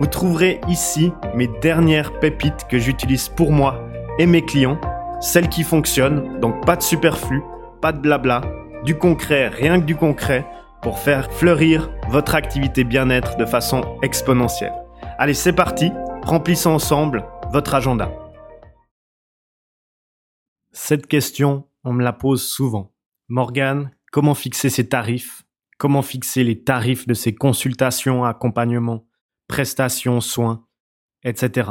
Vous trouverez ici mes dernières pépites que j'utilise pour moi et mes clients, celles qui fonctionnent, donc pas de superflu, pas de blabla, du concret, rien que du concret, pour faire fleurir votre activité bien-être de façon exponentielle. Allez, c'est parti, remplissons ensemble votre agenda. Cette question, on me la pose souvent. Morgane, comment fixer ses tarifs? Comment fixer les tarifs de ces consultations, accompagnements, prestations, soins, etc.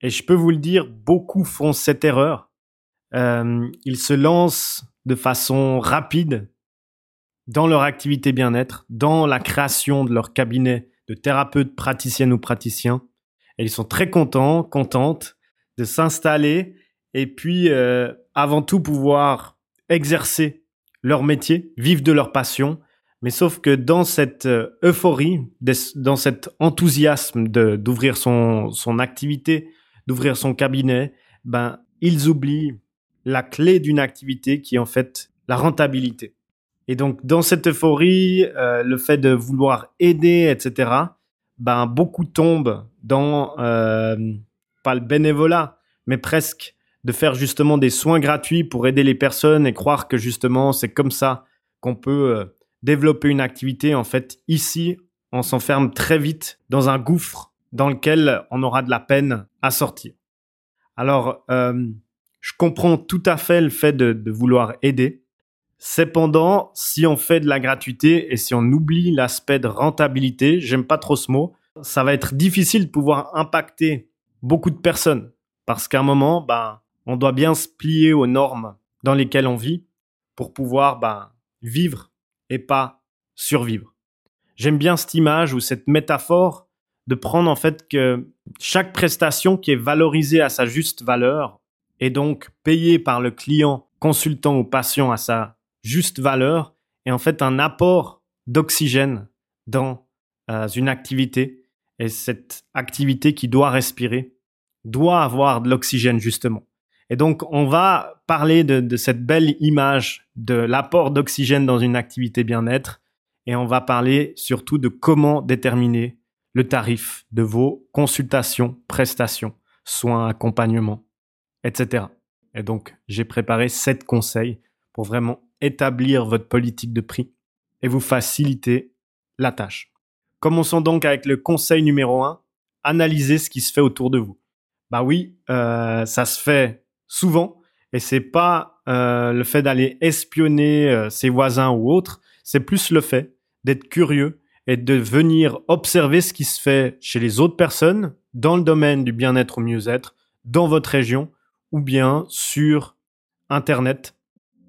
Et je peux vous le dire, beaucoup font cette erreur. Euh, ils se lancent de façon rapide dans leur activité bien-être, dans la création de leur cabinet de thérapeute, praticienne ou praticien. Et ils sont très contents, contentes de s'installer et puis euh, avant tout pouvoir exercer leur métier, vivre de leur passion mais sauf que dans cette euh, euphorie, dans cet enthousiasme d'ouvrir son son activité, d'ouvrir son cabinet, ben ils oublient la clé d'une activité qui est en fait la rentabilité. Et donc dans cette euphorie, euh, le fait de vouloir aider, etc. Ben beaucoup tombent dans euh, pas le bénévolat, mais presque de faire justement des soins gratuits pour aider les personnes et croire que justement c'est comme ça qu'on peut euh, développer une activité, en fait, ici, on s'enferme très vite dans un gouffre dans lequel on aura de la peine à sortir. Alors, euh, je comprends tout à fait le fait de, vouloir aider. Cependant, si on fait de la gratuité et si on oublie l'aspect de rentabilité, j'aime pas trop ce mot, ça va être difficile de pouvoir impacter beaucoup de personnes. Parce qu'à un moment, ben, on doit bien se plier aux normes dans lesquelles on vit pour pouvoir ben, vivre et pas survivre. J'aime bien cette image ou cette métaphore de prendre en fait que chaque prestation qui est valorisée à sa juste valeur et donc payée par le client, consultant ou patient à sa juste valeur est en fait un apport d'oxygène dans euh, une activité et cette activité qui doit respirer doit avoir de l'oxygène justement. Et donc, on va parler de, cette belle image de l'apport d'oxygène dans une activité bien-être et on va parler surtout de comment déterminer le tarif de vos consultations, prestations, soins, accompagnements, etc. Et donc, j'ai préparé sept conseils pour vraiment établir votre politique de prix et vous faciliter la tâche. Commençons donc avec le conseil numéro un. Analysez ce qui se fait autour de vous. Bah oui, euh, ça se fait souvent. Et c'est pas euh, le fait d'aller espionner euh, ses voisins ou autres, c'est plus le fait d'être curieux et de venir observer ce qui se fait chez les autres personnes dans le domaine du bien-être ou mieux-être, dans votre région, ou bien sur Internet,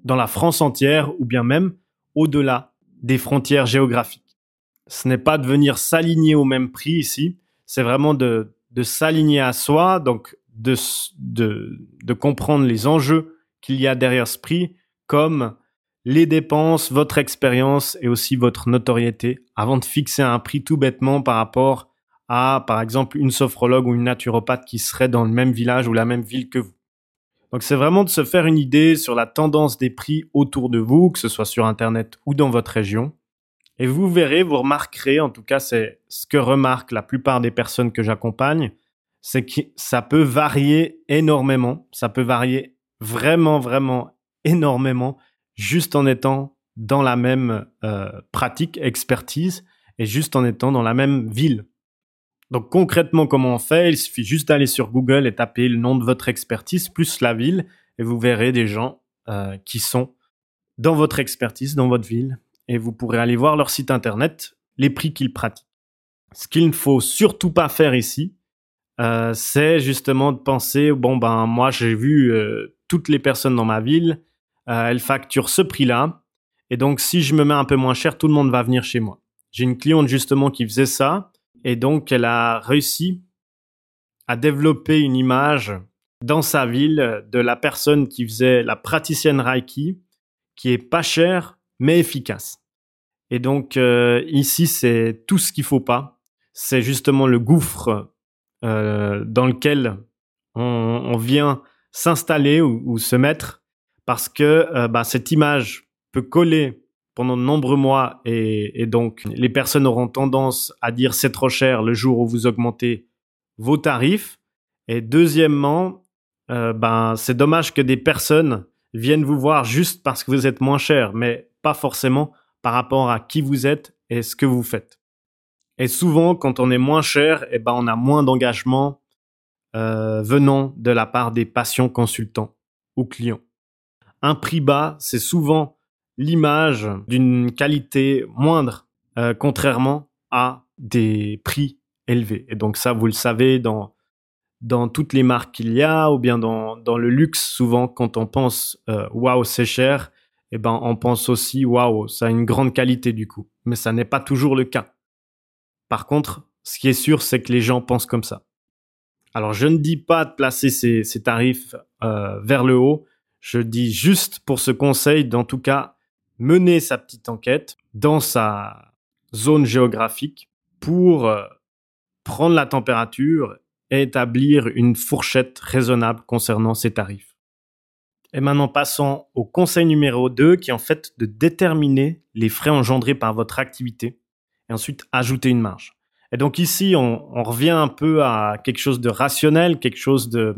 dans la France entière, ou bien même au-delà des frontières géographiques. Ce n'est pas de venir s'aligner au même prix ici, c'est vraiment de, de s'aligner à soi, donc de, de, comprendre les enjeux qu'il y a derrière ce prix, comme les dépenses, votre expérience et aussi votre notoriété, avant de fixer un prix tout bêtement par rapport à, par exemple, une sophrologue ou une naturopathe qui serait dans le même village ou la même ville que vous. Donc c'est vraiment de se faire une idée sur la tendance des prix autour de vous, que ce soit sur Internet ou dans votre région. Et vous verrez, vous remarquerez, en tout cas c'est ce que remarquent la plupart des personnes que j'accompagne, c'est que ça peut varier énormément. Ça peut varier vraiment, vraiment énormément juste en étant dans la même euh, pratique, expertise et juste en étant dans la même ville. Donc concrètement, comment on fait? Il suffit juste d'aller sur Google et taper le nom de votre expertise plus la ville et vous verrez des gens euh, qui sont dans votre expertise, dans votre ville et vous pourrez aller voir leur site internet, les prix qu'ils pratiquent. Ce qu'il ne faut surtout pas faire ici, euh, c'est justement de penser bon ben moi j'ai vu euh, toutes les personnes dans ma ville, euh, elles facturent ce prix-là, et donc si je me mets un peu moins cher, tout le monde va venir chez moi. J'ai une cliente justement qui faisait ça, et donc elle a réussi à développer une image dans sa ville de la personne qui faisait la praticienne Reiki, qui est pas chère mais efficace. Et donc ici, c'est tout ce qu'il faut pas. C'est justement le gouffre euh, dans lequel on, on vient s'installer ou, ou, se mettre parce que euh, bah, cette image peut coller pendant de nombreux mois et, et, donc les personnes auront tendance à dire c'est trop cher le jour où vous augmentez vos tarifs. Et deuxièmement, euh, ben c'est dommage que des personnes viennent vous voir juste parce que vous êtes moins cher, mais pas forcément par rapport à qui vous êtes et ce que vous faites. Et souvent, quand on est moins cher, eh ben, on a moins d'engagement euh, venant de la part des patients consultants ou clients. Un prix bas, c'est souvent l'image d'une qualité moindre, euh, contrairement à des prix élevés. Et donc ça, vous le savez, dans dans toutes les marques qu'il y a, ou bien dans, dans le luxe, souvent quand on pense euh, waouh c'est cher, eh ben on pense aussi waouh ça a une grande qualité du coup. Mais ça n'est pas toujours le cas. Par contre, ce qui est sûr, c'est que les gens pensent comme ça. Alors je ne dis pas de placer ces, tarifs euh, vers le haut. Je dis juste pour ce conseil, d'en tout cas mener sa petite enquête dans sa zone géographique pour euh, prendre la température et établir une fourchette raisonnable concernant ces tarifs. Et maintenant, passons au conseil numéro 2, qui est en fait de déterminer les frais engendrés par votre activité et ensuite ajouter une marge. Et donc ici, on, revient un peu à quelque chose de rationnel, quelque chose de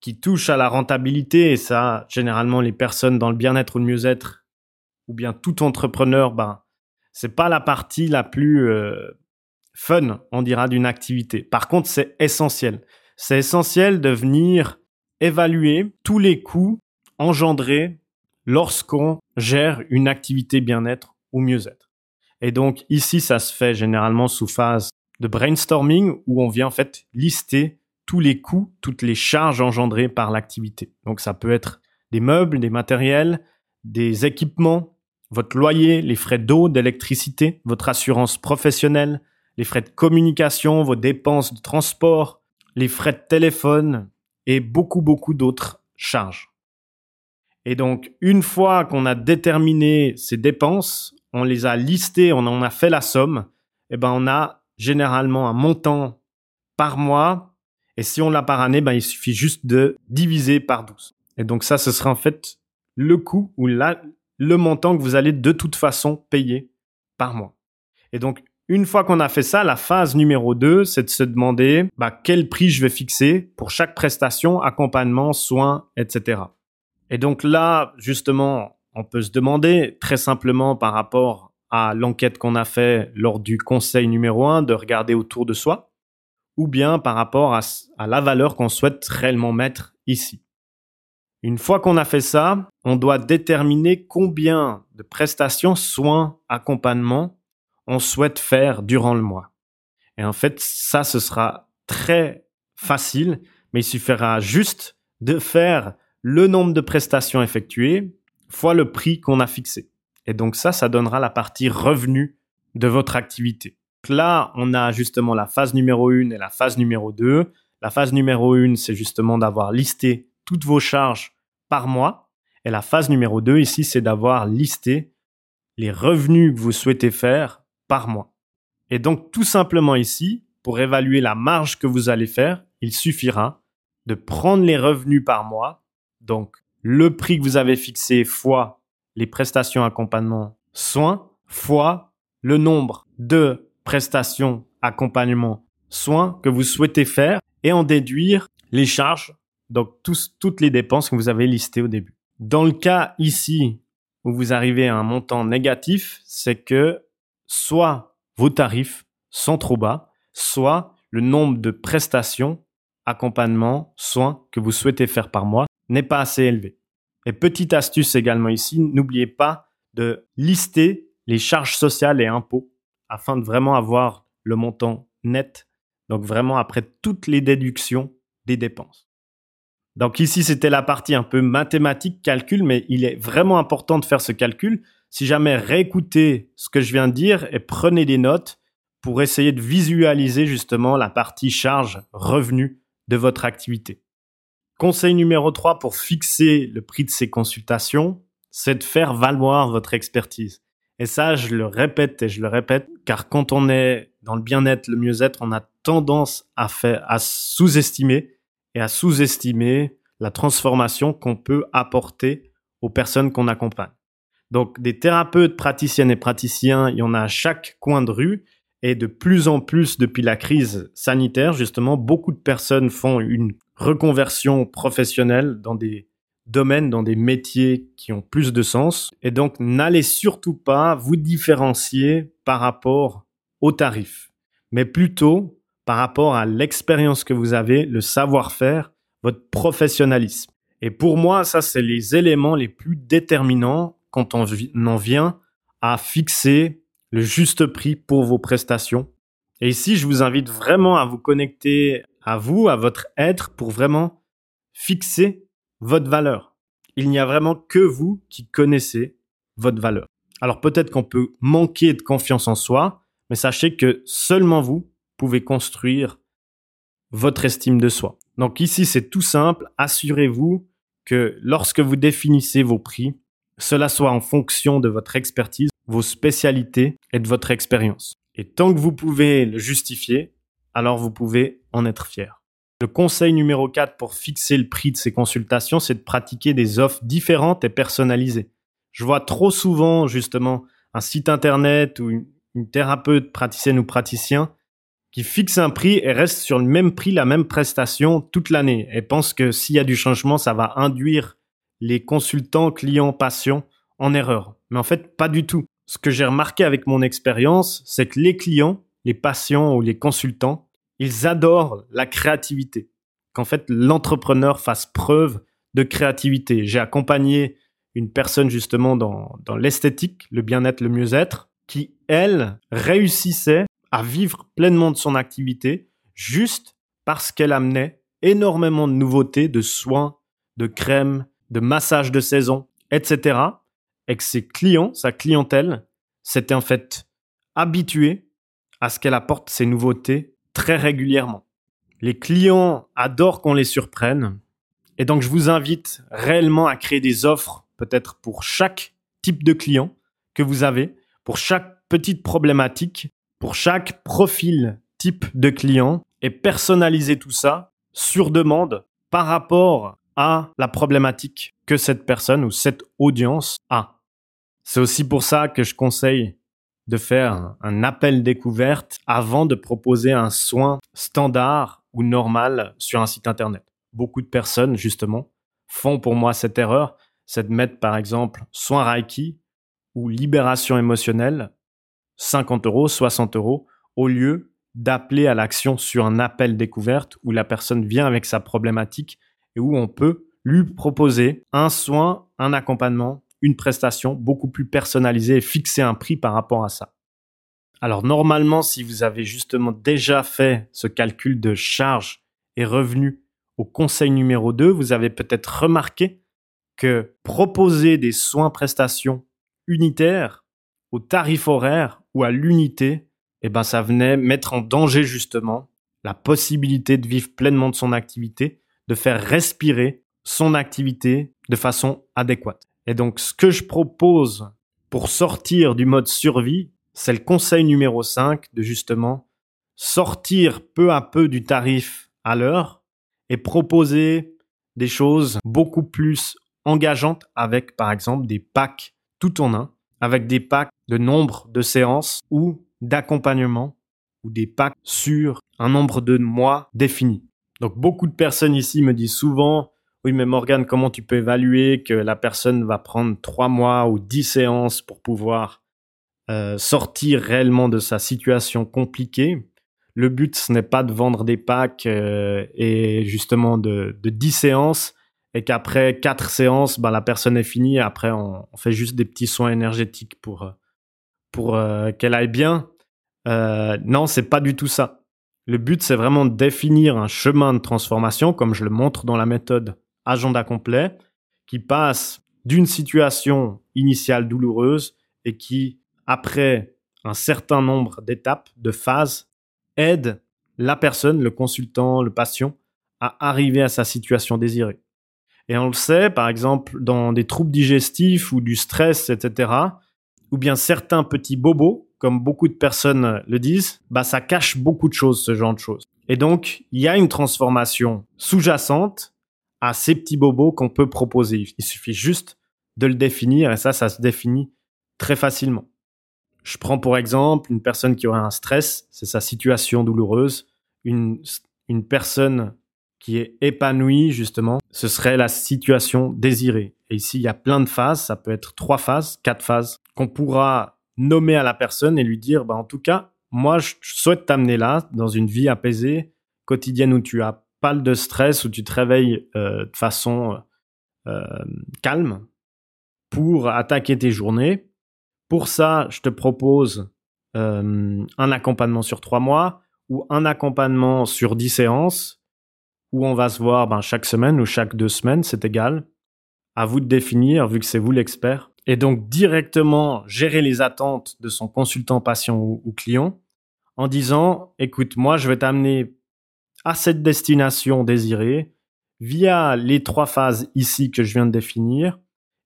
qui touche à la rentabilité. Et ça, généralement, les personnes dans le bien-être ou le mieux-être, ou bien tout entrepreneur, ben, c'est pas la partie la plus euh, fun, on dira, d'une activité. Par contre, c'est essentiel. C'est essentiel de venir évaluer tous les coûts engendrés lorsqu'on gère une activité bien-être ou mieux-être. Et donc ici, ça se fait généralement sous phase de brainstorming où on vient en fait lister tous les coûts, toutes les charges engendrées par l'activité. Donc ça peut être des meubles, des matériels, des équipements, votre loyer, les frais d'eau, d'électricité, votre assurance professionnelle, les frais de communication, vos dépenses de transport, les frais de téléphone, et beaucoup, beaucoup d'autres charges. Et donc, une fois qu'on a déterminé ces dépenses, on les a listées, on en a fait la somme, eh ben, on a généralement un montant par mois. Et si on l'a par année, ben, il suffit juste de diviser par 12. Et donc, ça, ce sera en fait le coût ou la, le montant que vous allez de toute façon payer par mois. Et donc, une fois qu'on a fait ça, la phase numéro 2, c'est de se demander bah, quel prix je vais fixer pour chaque prestation, accompagnement, soins, etc. Et donc là, justement, on peut se demander très simplement par rapport à l'enquête qu'on a fait lors du conseil numéro 1 de regarder autour de soi, ou bien par rapport à, à la valeur qu'on souhaite réellement mettre ici. Une fois qu'on a fait ça, on doit déterminer combien de prestations, soins, accompagnement on souhaite faire durant le mois. Et en fait, ça, ce sera très facile, mais il suffira juste de faire le nombre de prestations effectuées fois le prix qu'on a fixé. Et donc ça, ça donnera la partie revenu de votre activité. là, on a justement la phase numéro 1 et la phase numéro 2. La phase numéro 1, c'est justement d'avoir listé toutes vos charges par mois. Et la phase numéro 2 ici, c'est d'avoir listé les revenus que vous souhaitez faire par mois. Et donc tout simplement ici, pour évaluer la marge que vous allez faire, il suffira de prendre les revenus par mois, donc le prix que vous avez fixé fois les prestations accompagnement soins, fois le nombre de prestations accompagnement soins que vous souhaitez faire et en déduire les charges, donc toutes les dépenses que vous avez listées au début. Dans le cas ici où vous arrivez à un montant négatif, c'est que soit vos tarifs sont trop bas, soit le nombre de prestations, accompagnement, soins que vous souhaitez faire par mois n'est pas assez élevé. Et petite astuce également ici, n'oubliez pas de lister les charges sociales et impôts afin de vraiment avoir le montant net, donc vraiment après toutes les déductions des dépenses. Donc ici, c'était la partie un peu mathématique, calcul, mais il est vraiment important de faire ce calcul si jamais réécoutez ce que je viens de dire et prenez des notes pour essayer de visualiser justement la partie charge revenu de votre activité. Conseil numéro 3 pour fixer le prix de ces consultations, c'est de faire valoir votre expertise. Et ça, je le répète et je le répète, car quand on est dans le bien-être, le mieux-être, on a tendance à faire, à sous-estimer et à sous-estimer la transformation qu'on peut apporter aux personnes qu'on accompagne. Donc, des thérapeutes, praticiennes et praticiens, il y en a à chaque coin de rue. Et de plus en plus, depuis la crise sanitaire, justement, beaucoup de personnes font une reconversion professionnelle dans des domaines, dans des métiers qui ont plus de sens. Et donc, n'allez surtout pas vous différencier par rapport aux tarifs, mais plutôt par rapport à l'expérience que vous avez, le savoir-faire, votre professionnalisme. Et pour moi, ça, c'est les éléments les plus déterminants quand on en vient à fixer le juste prix pour vos prestations. Et ici, je vous invite vraiment à vous connecter à vous, à votre être, pour vraiment fixer votre valeur. Il n'y a vraiment que vous qui connaissez votre valeur. Alors peut-être qu'on peut manquer de confiance en soi, mais sachez que seulement vous pouvez construire votre estime de soi. Donc ici, c'est tout simple. Assurez-vous que lorsque vous définissez vos prix, cela soit en fonction de votre expertise, vos spécialités et de votre expérience. Et tant que vous pouvez le justifier, alors vous pouvez en être fier. Le conseil numéro 4 pour fixer le prix de ces consultations, c'est de pratiquer des offres différentes et personnalisées. Je vois trop souvent justement un site internet ou une, thérapeute praticienne ou praticien qui fixe un prix et reste sur le même prix, la même prestation toute l'année et pense que s'il y a du changement, ça va induire les consultants, clients, patients en erreur. Mais en fait, pas du tout. Ce que j'ai remarqué avec mon expérience, c'est que les clients, les patients ou les consultants ils adorent la créativité. Qu'en fait, l'entrepreneur fasse preuve de créativité. J'ai accompagné une personne justement dans, l'esthétique, le bien-être, le mieux-être, qui, elle, réussissait à vivre pleinement de son activité juste parce qu'elle amenait énormément de nouveautés, de soins, de crèmes, de massages de saison, etc. Et que ses clients, sa clientèle, s'étaient en fait habitués à ce qu'elle apporte ces nouveautés très régulièrement. Les clients adorent qu'on les surprenne. Et donc, je vous invite réellement à créer des offres, peut-être pour chaque type de client que vous avez, pour chaque petite problématique, pour chaque profil type de client et personnaliser tout ça sur demande par rapport à la problématique que cette personne ou cette audience a. C'est aussi pour ça que je conseille de faire un appel découverte avant de proposer un soin standard ou normal sur un site internet. Beaucoup de personnes, justement, font pour moi cette erreur, c'est de mettre par exemple soin Reiki ou libération émotionnelle, 50 euros, 60 euros, au lieu d'appeler à l'action sur un appel découverte où la personne vient avec sa problématique et où on peut lui proposer un soin, un accompagnement une prestation beaucoup plus personnalisée et fixer un prix par rapport à ça. Alors normalement, si vous avez justement déjà fait ce calcul de charges et revenus au conseil numéro 2, vous avez peut-être remarqué que proposer des soins prestations unitaires au tarif horaire ou à l'unité, eh ben ça venait mettre en danger justement la possibilité de vivre pleinement de son activité, de faire respirer son activité de façon adéquate. Et donc, ce que je propose pour sortir du mode survie, c'est le conseil numéro 5 de justement sortir peu à peu du tarif à l'heure et proposer des choses beaucoup plus engageantes avec, par exemple, des packs tout en un, avec des packs de nombre de séances ou d'accompagnement ou des packs sur un nombre de mois défini. Donc beaucoup de personnes ici me disent souvent oui, mais Morgan, comment tu peux évaluer que la personne va prendre trois mois ou dix séances pour pouvoir euh, sortir réellement de sa situation compliquée? Le but, ce n'est pas de vendre des packs euh, et justement de, de 10 séances et qu'après quatre séances, ben, la personne est finie. après, on, fait juste des petits soins énergétiques pour, pour euh, qu'elle aille bien. Non, c'est pas du tout ça. Le but, c'est vraiment de définir un chemin de transformation, comme je le montre dans la méthode agenda complet qui passe d'une situation initiale douloureuse et qui, après un certain nombre d'étapes, de phases, aide la personne, le consultant, le patient, à arriver à sa situation désirée. Et on le sait, par exemple, dans des troubles digestifs ou du stress, etc., ou bien certains petits bobos, comme beaucoup de personnes le disent, bah ça cache beaucoup de choses, ce genre de choses. Et donc, il y a une transformation sous-jacente à ces petits bobos qu'on peut proposer. Il suffit juste de le définir et ça, ça se définit très facilement. Je prends pour exemple une personne qui aurait un stress, c'est sa situation douloureuse. Une, une personne qui est épanouie, justement, ce serait la situation désirée. Et ici, il y a plein de phases, ça peut être trois phases, quatre phases, qu'on pourra nommer à la personne et lui dire, bah, en tout cas, moi, je souhaite t'amener là, dans une vie apaisée, quotidienne où tu as de stress, où tu te réveilles euh, de façon euh, calme pour attaquer tes journées. Pour ça, je te propose euh, un accompagnement sur trois mois ou un accompagnement sur dix séances où on va se voir ben, chaque semaine ou chaque deux semaines, c'est égal. À vous de définir, vu que c'est vous l'expert. Et donc directement gérer les attentes de son consultant, patient ou client en disant, écoute, moi, je vais t'amener à cette destination désirée via les trois phases ici que je viens de définir.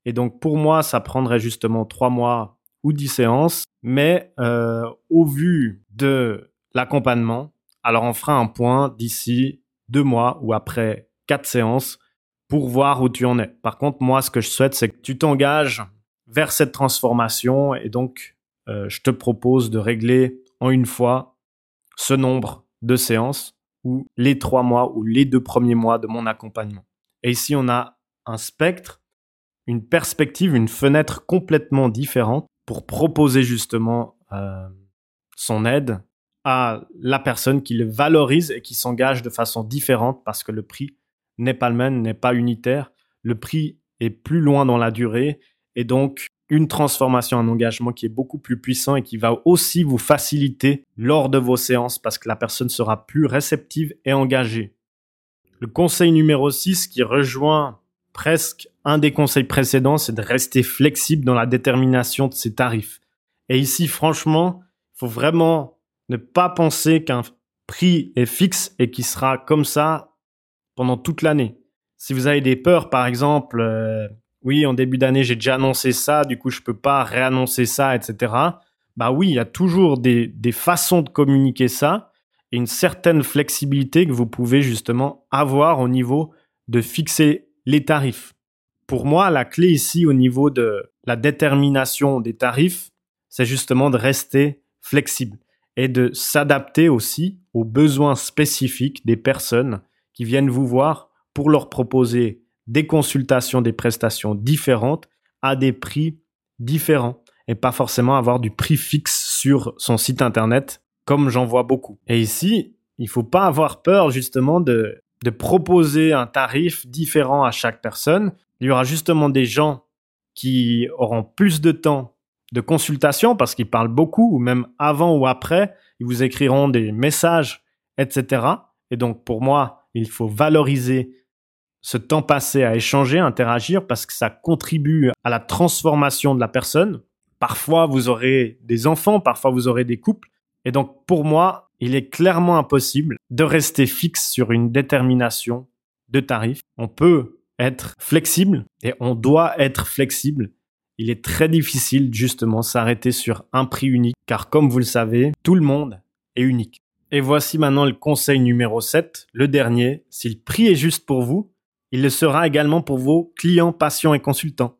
Et donc, pour moi, ça prendrait justement trois mois ou dix séances. Mais euh, au vu de l'accompagnement, alors on fera un point d'ici deux mois ou après quatre séances pour voir où tu en es. Par contre, moi, ce que je souhaite, c'est que tu t'engages vers cette transformation et donc euh, je te propose de régler en une fois ce nombre de séances ou les trois mois ou les deux premiers mois de mon accompagnement. Et ici, on a un spectre, une perspective, une fenêtre complètement différente pour proposer justement euh, son aide à la personne qui le valorise et qui s'engage de façon différente parce que le prix n'est pas le même, n'est pas unitaire. Le prix est plus loin dans la durée et donc une transformation, un engagement qui est beaucoup plus puissant et qui va aussi vous faciliter lors de vos séances parce que la personne sera plus réceptive et engagée. Le conseil numéro 6 qui rejoint presque un des conseils précédents, c'est de rester flexible dans la détermination de ses tarifs. Et ici, franchement, il faut vraiment ne pas penser qu'un prix est fixe et qui sera comme ça pendant toute l'année. Si vous avez des peurs, par exemple, euh, oui, en début d'année, j'ai déjà annoncé ça, du coup, je peux pas réannoncer ça, etc. Bah oui, il y a toujours des, des façons de communiquer ça et une certaine flexibilité que vous pouvez justement avoir au niveau de fixer les tarifs. Pour moi, la clé ici au niveau de la détermination des tarifs, c'est justement de rester flexible et de s'adapter aussi aux besoins spécifiques des personnes qui viennent vous voir pour leur proposer des consultations, des prestations différentes à des prix différents et pas forcément avoir du prix fixe sur son site internet comme j'en vois beaucoup. Et ici, il faut pas avoir peur justement de, de proposer un tarif différent à chaque personne. Il y aura justement des gens qui auront plus de temps de consultation parce qu'ils parlent beaucoup ou même avant ou après, ils vous écriront des messages, etc. Et donc pour moi, il faut valoriser ce temps passé à échanger, à interagir, parce que ça contribue à la transformation de la personne. Parfois, vous aurez des enfants, parfois, vous aurez des couples. Et donc, pour moi, il est clairement impossible de rester fixe sur une détermination de tarif. On peut être flexible et on doit être flexible. Il est très difficile, justement, s'arrêter sur un prix unique, car comme vous le savez, tout le monde est unique. Et voici maintenant le conseil numéro 7, le dernier. Si le prix est juste pour vous, il le sera également pour vos clients, patients et consultants.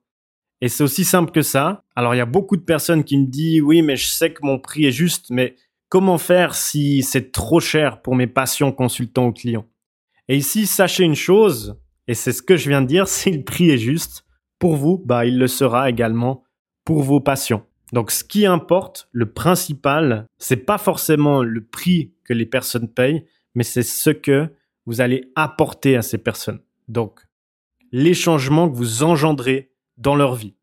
Et c'est aussi simple que ça. Alors il y a beaucoup de personnes qui me disent oui mais je sais que mon prix est juste, mais comment faire si c'est trop cher pour mes patients, consultants ou clients? Et ici, sachez une chose, et c'est ce que je viens de dire, si le prix est juste, pour vous, bah il le sera également pour vos patients. Donc ce qui importe, le principal, c'est pas forcément le prix que les personnes payent, mais c'est ce que vous allez apporter à ces personnes. Donc, les changements que vous engendrez dans leur vie.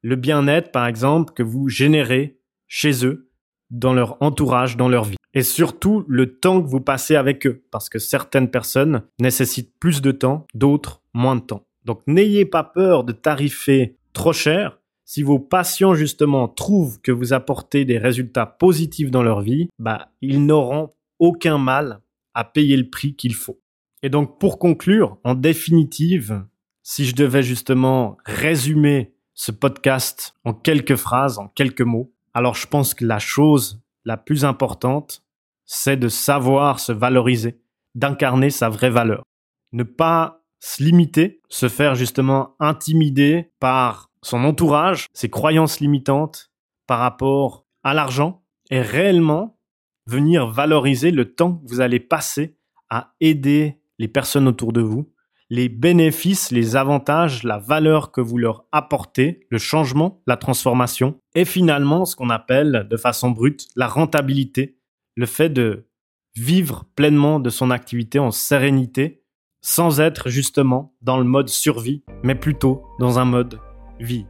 Le bien-être, par exemple, que vous générez chez eux, dans leur entourage, dans leur vie. Et surtout, le temps que vous passez avec eux. Parce que certaines personnes nécessitent plus de temps, d'autres moins de temps. Donc, n'ayez pas peur de tarifer trop cher. Si vos patients, justement, trouvent que vous apportez des résultats positifs dans leur vie, bah, ils n'auront aucun mal à payer le prix qu'il faut. Et donc pour conclure, en définitive, si je devais justement résumer ce podcast en quelques phrases, en quelques mots, alors je pense que la chose la plus importante, c'est de savoir se valoriser, d'incarner sa vraie valeur. Ne pas se limiter, se faire justement intimider par son entourage, ses croyances limitantes par rapport à l'argent et réellement venir valoriser le temps que vous allez passer à aider les personnes autour de vous, les bénéfices, les avantages, la valeur que vous leur apportez, le changement, la transformation, et finalement ce qu'on appelle de façon brute la rentabilité, le fait de vivre pleinement de son activité en sérénité, sans être justement dans le mode survie, mais plutôt dans un mode vie.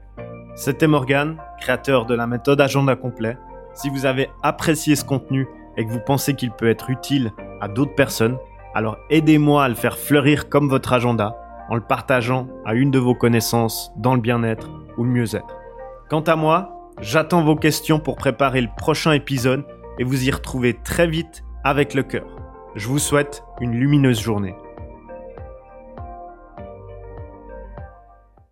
C'était Morgan, créateur de la méthode Agenda Complet. Si vous avez apprécié ce contenu et que vous pensez qu'il peut être utile à d'autres personnes, alors aidez-moi à le faire fleurir comme votre agenda en le partageant à une de vos connaissances dans le bien-être ou le mieux-être. Quant à moi, j'attends vos questions pour préparer le prochain épisode et vous y retrouver très vite avec le cœur. Je vous souhaite une lumineuse journée.